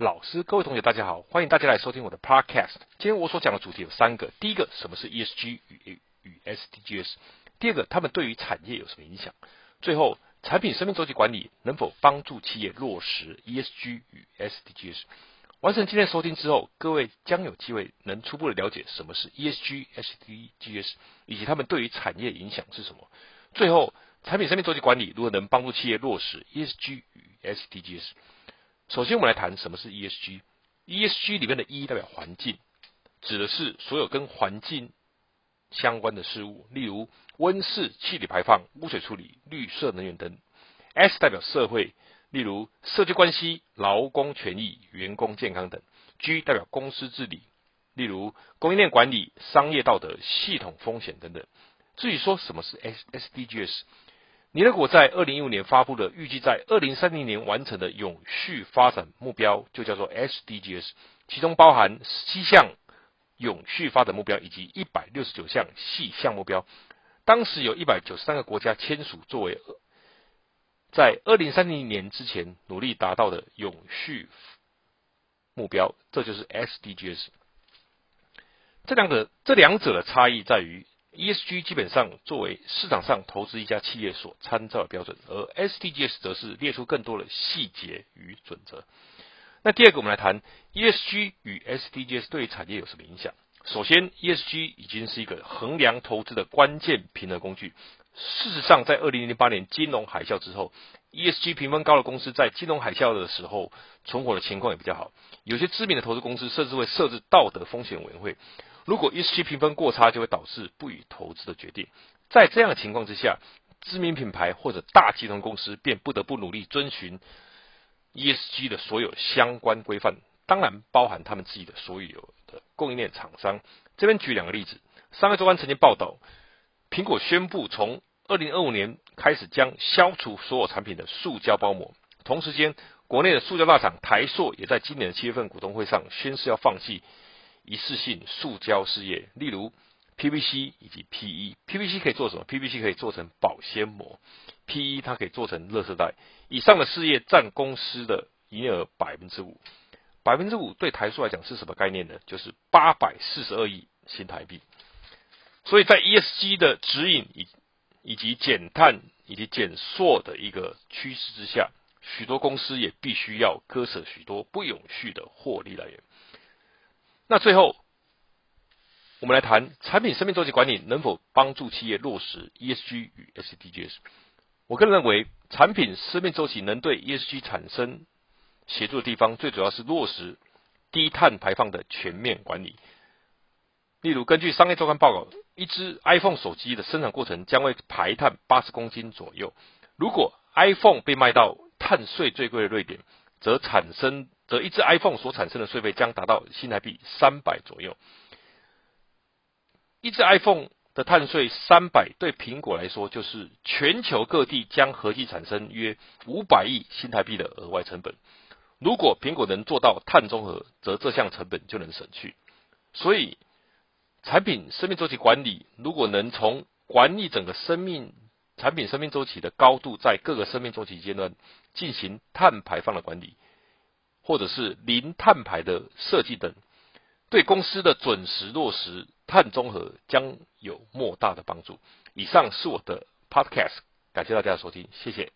老师，各位同学，大家好，欢迎大家来收听我的 Podcast。今天我所讲的主题有三个：第一个，什么是 ESG 与与 SDGs；第二个，他们对于产业有什么影响；最后，产品生命周期管理能否帮助企业落实 ESG 与 SDGs。完成今天收听之后，各位将有机会能初步的了解什么是 ESG、SDGs，以及他们对于产业影响是什么。最后，产品生命周期管理如何能帮助企业落实 ESG 与 SDGs？首先，我们来谈什么是 ESG。ESG 里面的 E 代表环境，指的是所有跟环境相关的事物，例如温室气体排放、污水处理、绿色能源等。S 代表社会。例如社区关系、劳工权益、员工健康等；G 代表公司治理，例如供应链管理、商业道德、系统风险等等。至于说什么是 S SDGs，联合国在二零一五年发布的预计在二零三零年完成的永续发展目标，就叫做 SDGs，其中包含七项永续发展目标以及一百六十九项细项目标。当时有一百九十三个国家签署作为。在二零三零年之前努力达到的永续目标，这就是 SDGs。这两个这两者的差异在于，ESG 基本上作为市场上投资一家企业所参照的标准，而 SDGs 则是列出更多的细节与准则。那第二个，我们来谈 ESG 与 SDGs 对产业有什么影响？首先，ESG 已经是一个衡量投资的关键平衡工具。事实上，在二零零八年金融海啸之后，ESG 评分高的公司在金融海啸的时候存活的情况也比较好。有些知名的投资公司甚至会设置道德风险委员会。如果 ESG 评分过差，就会导致不予投资的决定。在这样的情况之下，知名品牌或者大集团公司便不得不努力遵循 ESG 的所有相关规范，当然包含他们自己的所有的供应链厂商。这边举两个例子，商业周刊曾经报道。苹果宣布从二零二五年开始将消除所有产品的塑胶包膜。同时间，国内的塑胶大厂台塑也在今年的七月份股东会上宣誓要放弃一次性塑胶事业，例如 PVC 以及 PE。PVC 可以做什么？PVC 可以做成保鲜膜，PE 它可以做成垃圾袋。以上的事业占公司的营业额百分之五。百分之五对台塑来讲是什么概念呢？就是八百四十二亿新台币。所以在 ESG 的指引以以及减碳以及减塑的一个趋势之下，许多公司也必须要割舍许多不永续的获利来源。那最后，我们来谈产品生命周期管理能否帮助企业落实 ESG 与 SDGs。我个人认为，产品生命周期能对 ESG 产生协助的地方，最主要是落实低碳排放的全面管理。例如，根据商业周刊报告，一只 iPhone 手机的生产过程将会排碳八十公斤左右。如果 iPhone 被卖到碳税最贵的瑞典，则产生则一只 iPhone 所产生的税费将达到新台币三百左右。一只 iPhone 的碳税三百，对苹果来说就是全球各地将合计产生约五百亿新台币的额外成本。如果苹果能做到碳中和，则这项成本就能省去。所以。产品生命周期管理，如果能从管理整个生命产品生命周期的高度，在各个生命周期阶段进行碳排放的管理，或者是零碳排的设计等，对公司的准时落实碳中和将有莫大的帮助。以上是我的 Podcast，感谢大家的收听，谢谢。